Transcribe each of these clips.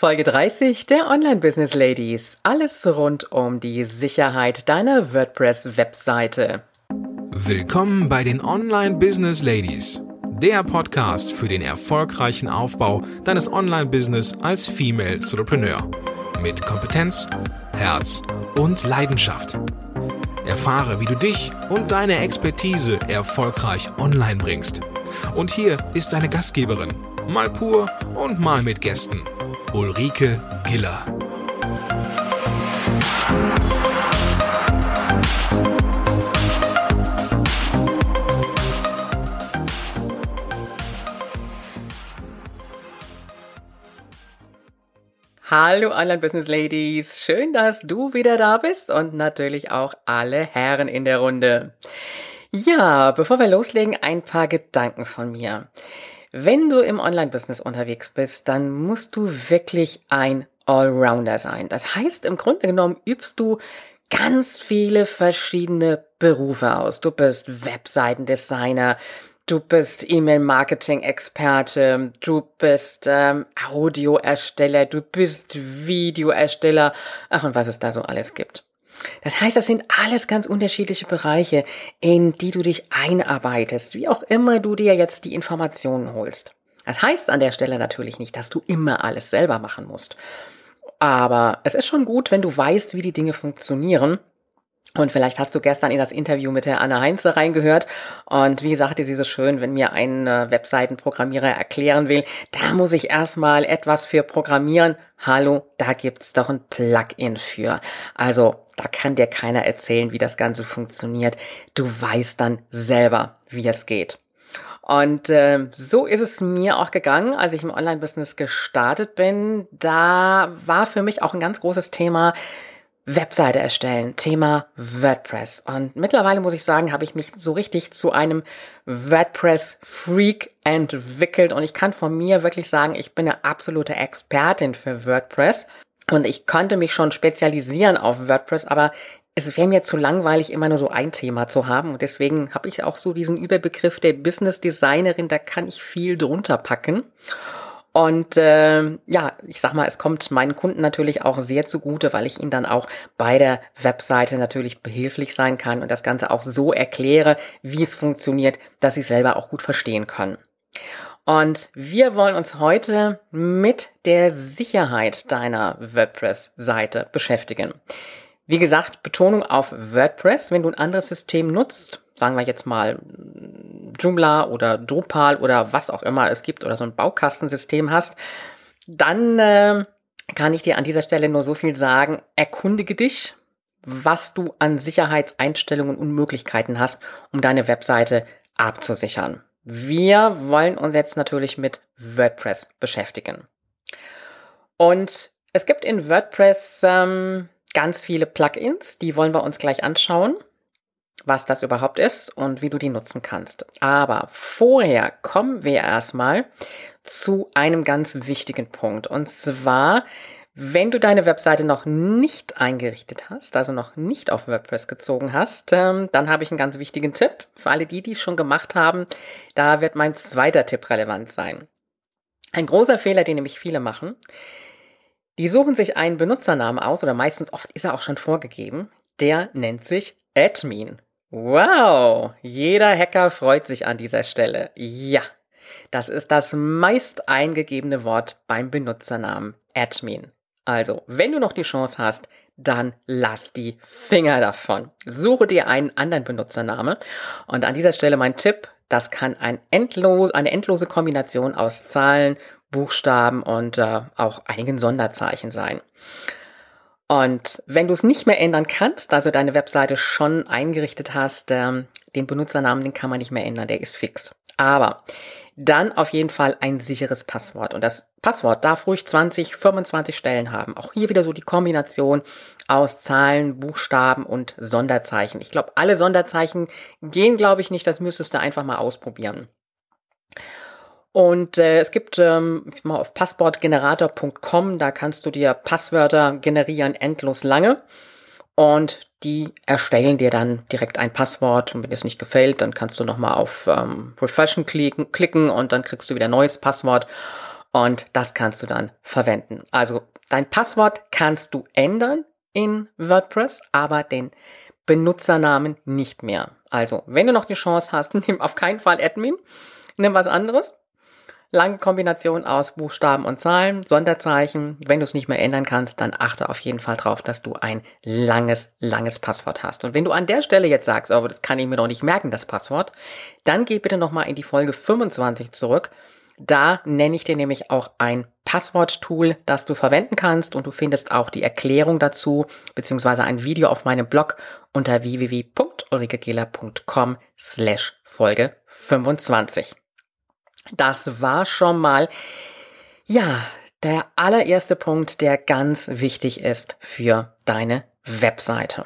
Folge 30 der Online Business Ladies. Alles rund um die Sicherheit deiner WordPress-Webseite. Willkommen bei den Online Business Ladies. Der Podcast für den erfolgreichen Aufbau deines Online-Business als Female Entrepreneur. Mit Kompetenz, Herz und Leidenschaft. Erfahre, wie du dich und deine Expertise erfolgreich online bringst. Und hier ist deine Gastgeberin, mal pur und mal mit Gästen, Ulrike Giller. Hallo Online Business Ladies, schön, dass du wieder da bist und natürlich auch alle Herren in der Runde. Ja, bevor wir loslegen, ein paar Gedanken von mir. Wenn du im Online-Business unterwegs bist, dann musst du wirklich ein Allrounder sein. Das heißt, im Grunde genommen übst du ganz viele verschiedene Berufe aus. Du bist Webseitendesigner, Du bist E-Mail-Marketing-Experte, du bist ähm, Audioersteller, du bist Videoersteller, ach und was es da so alles gibt. Das heißt, das sind alles ganz unterschiedliche Bereiche, in die du dich einarbeitest, wie auch immer du dir jetzt die Informationen holst. Das heißt an der Stelle natürlich nicht, dass du immer alles selber machen musst. Aber es ist schon gut, wenn du weißt, wie die Dinge funktionieren und vielleicht hast du gestern in das Interview mit der Anna Heinze reingehört. Und wie sagte sie so schön, wenn mir ein äh, Webseitenprogrammierer erklären will, da muss ich erstmal etwas für programmieren. Hallo, da gibt's doch ein Plugin für. Also, da kann dir keiner erzählen, wie das Ganze funktioniert. Du weißt dann selber, wie es geht. Und äh, so ist es mir auch gegangen, als ich im Online-Business gestartet bin. Da war für mich auch ein ganz großes Thema, Webseite erstellen, Thema WordPress. Und mittlerweile muss ich sagen, habe ich mich so richtig zu einem WordPress-Freak entwickelt. Und ich kann von mir wirklich sagen, ich bin eine absolute Expertin für WordPress. Und ich konnte mich schon spezialisieren auf WordPress, aber es wäre mir zu langweilig, immer nur so ein Thema zu haben. Und deswegen habe ich auch so diesen Überbegriff der Business Designerin, da kann ich viel drunter packen. Und äh, ja, ich sag mal, es kommt meinen Kunden natürlich auch sehr zugute, weil ich ihnen dann auch bei der Webseite natürlich behilflich sein kann und das Ganze auch so erkläre, wie es funktioniert, dass sie selber auch gut verstehen können. Und wir wollen uns heute mit der Sicherheit deiner WordPress-Seite beschäftigen. Wie gesagt, Betonung auf WordPress. Wenn du ein anderes System nutzt, sagen wir jetzt mal Joomla oder Drupal oder was auch immer es gibt oder so ein Baukastensystem hast, dann äh, kann ich dir an dieser Stelle nur so viel sagen, erkundige dich, was du an Sicherheitseinstellungen und Möglichkeiten hast, um deine Webseite abzusichern. Wir wollen uns jetzt natürlich mit WordPress beschäftigen. Und es gibt in WordPress ähm, ganz viele Plugins, die wollen wir uns gleich anschauen was das überhaupt ist und wie du die nutzen kannst. Aber vorher kommen wir erstmal zu einem ganz wichtigen Punkt. Und zwar, wenn du deine Webseite noch nicht eingerichtet hast, also noch nicht auf WordPress gezogen hast, ähm, dann habe ich einen ganz wichtigen Tipp. Für alle die, die es schon gemacht haben, da wird mein zweiter Tipp relevant sein. Ein großer Fehler, den nämlich viele machen, die suchen sich einen Benutzernamen aus oder meistens oft ist er auch schon vorgegeben. Der nennt sich Admin. Wow, jeder Hacker freut sich an dieser Stelle. Ja, das ist das meist eingegebene Wort beim Benutzernamen Admin. Also, wenn du noch die Chance hast, dann lass die Finger davon. Suche dir einen anderen Benutzername. Und an dieser Stelle mein Tipp, das kann ein endlos, eine endlose Kombination aus Zahlen, Buchstaben und äh, auch einigen Sonderzeichen sein. Und wenn du es nicht mehr ändern kannst, also deine Webseite schon eingerichtet hast, ähm, den Benutzernamen, den kann man nicht mehr ändern, der ist fix. Aber dann auf jeden Fall ein sicheres Passwort. Und das Passwort darf ruhig 20, 25 Stellen haben. Auch hier wieder so die Kombination aus Zahlen, Buchstaben und Sonderzeichen. Ich glaube, alle Sonderzeichen gehen, glaube ich, nicht. Das müsstest du einfach mal ausprobieren. Und äh, es gibt ähm, mal auf passwortgenerator.com, da kannst du dir Passwörter generieren, endlos lange. Und die erstellen dir dann direkt ein Passwort. Und wenn es nicht gefällt, dann kannst du nochmal auf ähm, Refreshen klicken, klicken und dann kriegst du wieder neues Passwort. und das kannst du dann verwenden. Also dein Passwort kannst du ändern in WordPress, aber den Benutzernamen nicht mehr. Also, wenn du noch die Chance hast, nimm auf keinen Fall Admin, nimm was anderes. Lange Kombination aus Buchstaben und Zahlen, Sonderzeichen. Wenn du es nicht mehr ändern kannst, dann achte auf jeden Fall drauf, dass du ein langes, langes Passwort hast. Und wenn du an der Stelle jetzt sagst, aber das kann ich mir doch nicht merken, das Passwort, dann geh bitte nochmal in die Folge 25 zurück. Da nenne ich dir nämlich auch ein Passwort-Tool, das du verwenden kannst und du findest auch die Erklärung dazu, beziehungsweise ein Video auf meinem Blog unter www.ulrikegela.com slash Folge 25. Das war schon mal, ja, der allererste Punkt, der ganz wichtig ist für deine Webseite.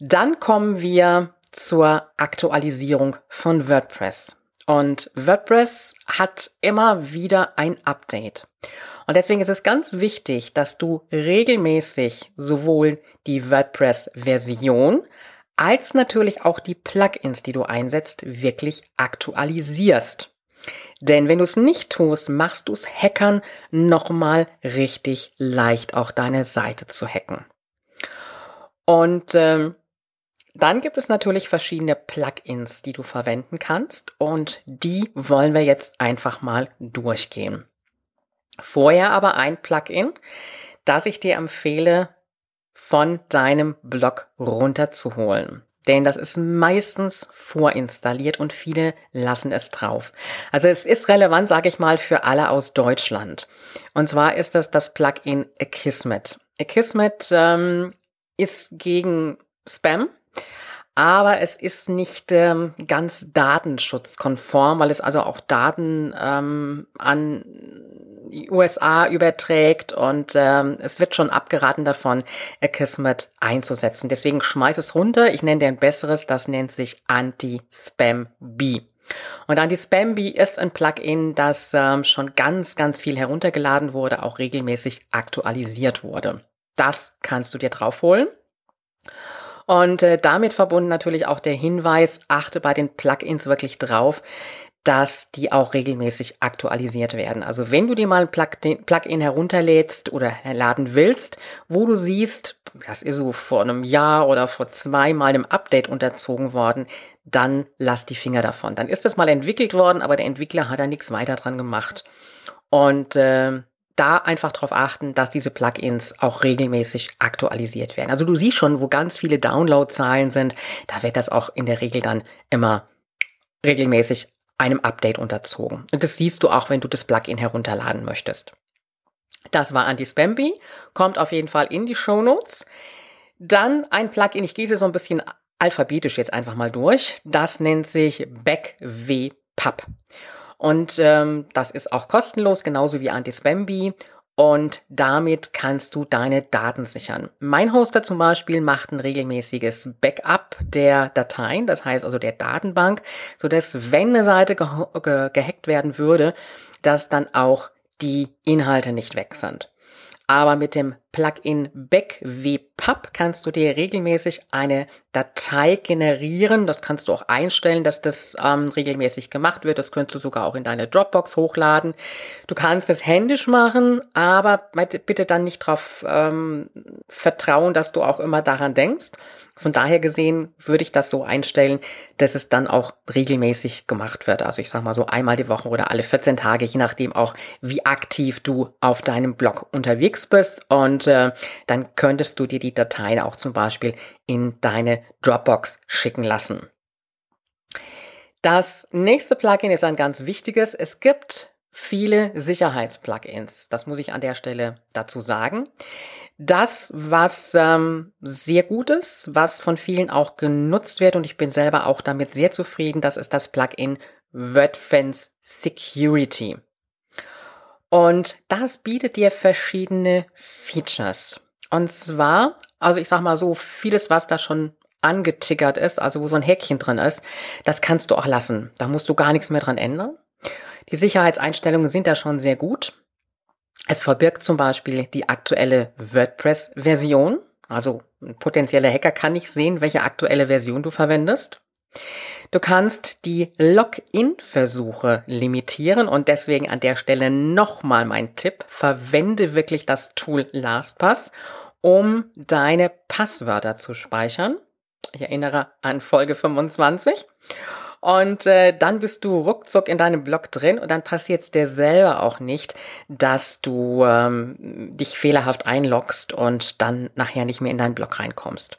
Dann kommen wir zur Aktualisierung von WordPress. Und WordPress hat immer wieder ein Update. Und deswegen ist es ganz wichtig, dass du regelmäßig sowohl die WordPress-Version als natürlich auch die Plugins, die du einsetzt, wirklich aktualisierst. Denn wenn du es nicht tust, machst du es Hackern nochmal richtig leicht, auch deine Seite zu hacken. Und ähm, dann gibt es natürlich verschiedene Plugins, die du verwenden kannst und die wollen wir jetzt einfach mal durchgehen. Vorher aber ein Plugin, das ich dir empfehle, von deinem Blog runterzuholen. Denn das ist meistens vorinstalliert und viele lassen es drauf. Also es ist relevant, sage ich mal, für alle aus Deutschland. Und zwar ist das das Plugin Akismet. Akismet ähm, ist gegen Spam aber es ist nicht ähm, ganz datenschutzkonform, weil es also auch Daten ähm, an die USA überträgt und ähm, es wird schon abgeraten davon, Akismet einzusetzen. Deswegen schmeiß es runter. Ich nenne dir ein besseres, das nennt sich Anti-Spam-Bee. Und Anti-Spam-Bee ist ein Plugin, das ähm, schon ganz, ganz viel heruntergeladen wurde, auch regelmäßig aktualisiert wurde. Das kannst du dir draufholen. Und äh, damit verbunden natürlich auch der Hinweis, achte bei den Plugins wirklich drauf, dass die auch regelmäßig aktualisiert werden. Also wenn du dir mal ein Plugin herunterlädst oder laden willst, wo du siehst, das ist so vor einem Jahr oder vor zwei Mal einem Update unterzogen worden, dann lass die Finger davon. Dann ist das mal entwickelt worden, aber der Entwickler hat da nichts weiter dran gemacht. Und äh, da einfach darauf achten, dass diese Plugins auch regelmäßig aktualisiert werden. Also du siehst schon, wo ganz viele Downloadzahlen sind, da wird das auch in der Regel dann immer regelmäßig einem Update unterzogen. Und das siehst du auch, wenn du das Plugin herunterladen möchtest. Das war Anti-Spamby, kommt auf jeden Fall in die Show Notes. Dann ein Plugin, ich gehe so ein bisschen alphabetisch jetzt einfach mal durch. Das nennt sich BackWPub. Und ähm, das ist auch kostenlos, genauso wie Anti-Spamby. Und damit kannst du deine Daten sichern. Mein Hoster zum Beispiel macht ein regelmäßiges Backup der Dateien, das heißt also der Datenbank, so dass wenn eine Seite ge ge gehackt werden würde, dass dann auch die Inhalte nicht weg sind. Aber mit dem Plugin BackWPub kannst du dir regelmäßig eine Datei generieren. Das kannst du auch einstellen, dass das ähm, regelmäßig gemacht wird. Das könntest du sogar auch in deine Dropbox hochladen. Du kannst es händisch machen, aber bitte dann nicht darauf ähm, vertrauen, dass du auch immer daran denkst. Von daher gesehen würde ich das so einstellen, dass es dann auch regelmäßig gemacht wird. Also ich sage mal so einmal die Woche oder alle 14 Tage, je nachdem auch, wie aktiv du auf deinem Blog unterwegs bist. Und äh, dann könntest du dir die Dateien auch zum Beispiel in deine Dropbox schicken lassen. Das nächste Plugin ist ein ganz wichtiges. Es gibt viele Sicherheitsplugins. Das muss ich an der Stelle dazu sagen. Das, was ähm, sehr gut ist, was von vielen auch genutzt wird und ich bin selber auch damit sehr zufrieden, das ist das Plugin WordFence Security. Und das bietet dir verschiedene Features. Und zwar, also ich sag mal so, vieles, was da schon angetickert ist, also wo so ein Häkchen drin ist, das kannst du auch lassen. Da musst du gar nichts mehr dran ändern. Die Sicherheitseinstellungen sind da schon sehr gut. Es verbirgt zum Beispiel die aktuelle WordPress-Version. Also ein potenzieller Hacker kann nicht sehen, welche aktuelle Version du verwendest. Du kannst die Login-Versuche limitieren und deswegen an der Stelle nochmal mein Tipp. Verwende wirklich das Tool LastPass, um deine Passwörter zu speichern. Ich erinnere an Folge 25. Und äh, dann bist du ruckzuck in deinem Blog drin und dann passiert es dir selber auch nicht, dass du ähm, dich fehlerhaft einloggst und dann nachher nicht mehr in deinen Blog reinkommst.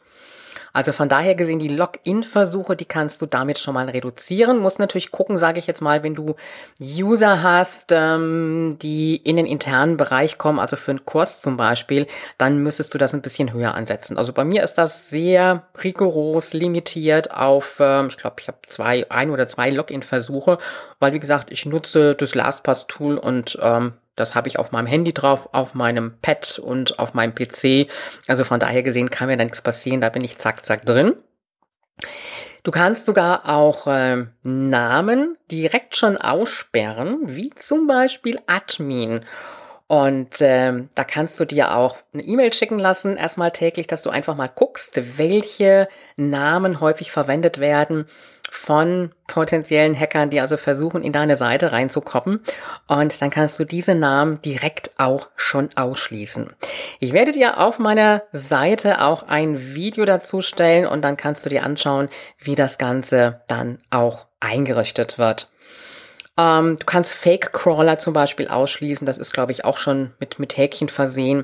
Also von daher gesehen, die Login-Versuche, die kannst du damit schon mal reduzieren. Muss natürlich gucken, sage ich jetzt mal, wenn du User hast, ähm, die in den internen Bereich kommen, also für einen Kurs zum Beispiel, dann müsstest du das ein bisschen höher ansetzen. Also bei mir ist das sehr rigoros limitiert auf, ähm, ich glaube, ich habe zwei, ein oder zwei Login-Versuche, weil wie gesagt, ich nutze das LastPass-Tool und ähm, das habe ich auf meinem Handy drauf, auf meinem Pad und auf meinem PC. Also von daher gesehen kann mir da nichts passieren. Da bin ich zack, zack drin. Du kannst sogar auch äh, Namen direkt schon aussperren, wie zum Beispiel Admin. Und äh, da kannst du dir auch eine E-Mail schicken lassen, erstmal täglich, dass du einfach mal guckst, welche Namen häufig verwendet werden von potenziellen Hackern, die also versuchen, in deine Seite reinzukommen. Und dann kannst du diese Namen direkt auch schon ausschließen. Ich werde dir auf meiner Seite auch ein Video dazu stellen und dann kannst du dir anschauen, wie das Ganze dann auch eingerichtet wird. Ähm, du kannst Fake-Crawler zum Beispiel ausschließen. Das ist, glaube ich, auch schon mit, mit Häkchen versehen.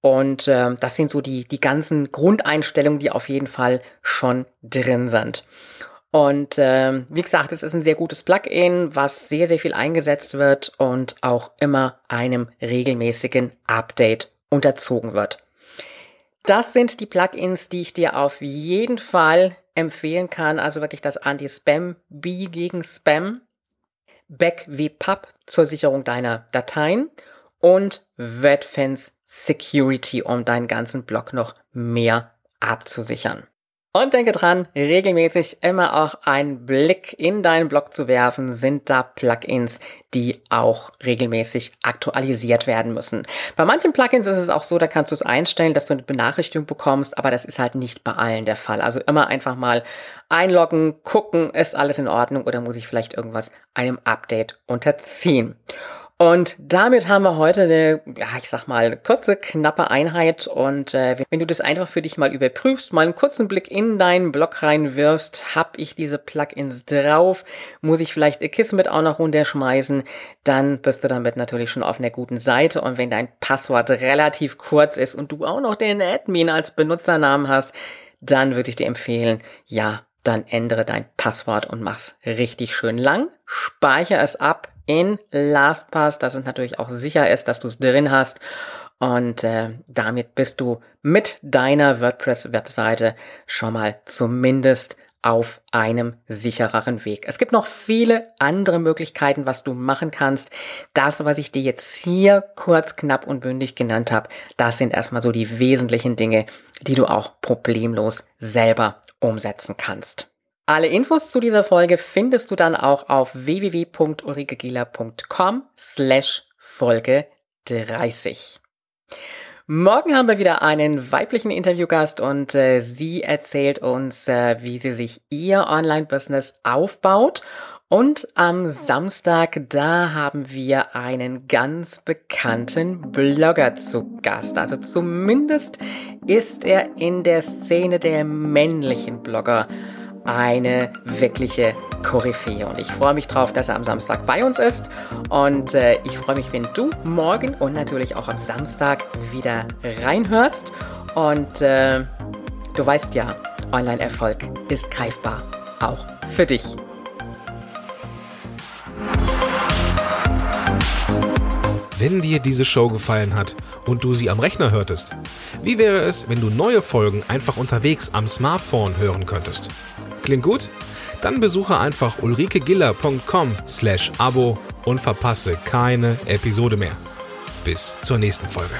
Und äh, das sind so die, die ganzen Grundeinstellungen, die auf jeden Fall schon drin sind. Und äh, wie gesagt, es ist ein sehr gutes Plugin, was sehr, sehr viel eingesetzt wird und auch immer einem regelmäßigen Update unterzogen wird. Das sind die Plugins, die ich dir auf jeden Fall empfehlen kann. Also wirklich das Anti-Spam, B gegen Spam, Back wie Pub zur Sicherung deiner Dateien und WordFence Security, um deinen ganzen Blog noch mehr abzusichern. Und denke dran, regelmäßig immer auch einen Blick in deinen Blog zu werfen, sind da Plugins, die auch regelmäßig aktualisiert werden müssen. Bei manchen Plugins ist es auch so, da kannst du es einstellen, dass du eine Benachrichtigung bekommst, aber das ist halt nicht bei allen der Fall. Also immer einfach mal einloggen, gucken, ist alles in Ordnung oder muss ich vielleicht irgendwas einem Update unterziehen. Und damit haben wir heute eine, ja, ich sag mal, kurze, knappe Einheit. Und äh, wenn du das einfach für dich mal überprüfst, mal einen kurzen Blick in deinen Blog reinwirfst, hab ich diese Plugins drauf, muss ich vielleicht Kismet auch noch runterschmeißen, dann bist du damit natürlich schon auf einer guten Seite. Und wenn dein Passwort relativ kurz ist und du auch noch den Admin als Benutzernamen hast, dann würde ich dir empfehlen, ja, dann ändere dein Passwort und mach's richtig schön lang, speicher es ab in LastPass, dass es natürlich auch sicher ist, dass du es drin hast. Und äh, damit bist du mit deiner WordPress-Webseite schon mal zumindest auf einem sichereren Weg. Es gibt noch viele andere Möglichkeiten, was du machen kannst. Das, was ich dir jetzt hier kurz, knapp und bündig genannt habe, das sind erstmal so die wesentlichen Dinge, die du auch problemlos selber umsetzen kannst. Alle Infos zu dieser Folge findest du dann auch auf www.ulrikegieler.com slash Folge 30. Morgen haben wir wieder einen weiblichen Interviewgast und äh, sie erzählt uns, äh, wie sie sich ihr Online-Business aufbaut. Und am Samstag, da haben wir einen ganz bekannten Blogger zu Gast. Also zumindest ist er in der Szene der männlichen Blogger eine wirkliche Koryphäe. Und ich freue mich drauf, dass er am Samstag bei uns ist. Und äh, ich freue mich, wenn du morgen und natürlich auch am Samstag wieder reinhörst. Und äh, du weißt ja, Online-Erfolg ist greifbar. Auch für dich. Wenn dir diese Show gefallen hat und du sie am Rechner hörtest, wie wäre es, wenn du neue Folgen einfach unterwegs am Smartphone hören könntest? Klingt gut? Dann besuche einfach ulrikegiller.com slash Abo und verpasse keine Episode mehr. Bis zur nächsten Folge.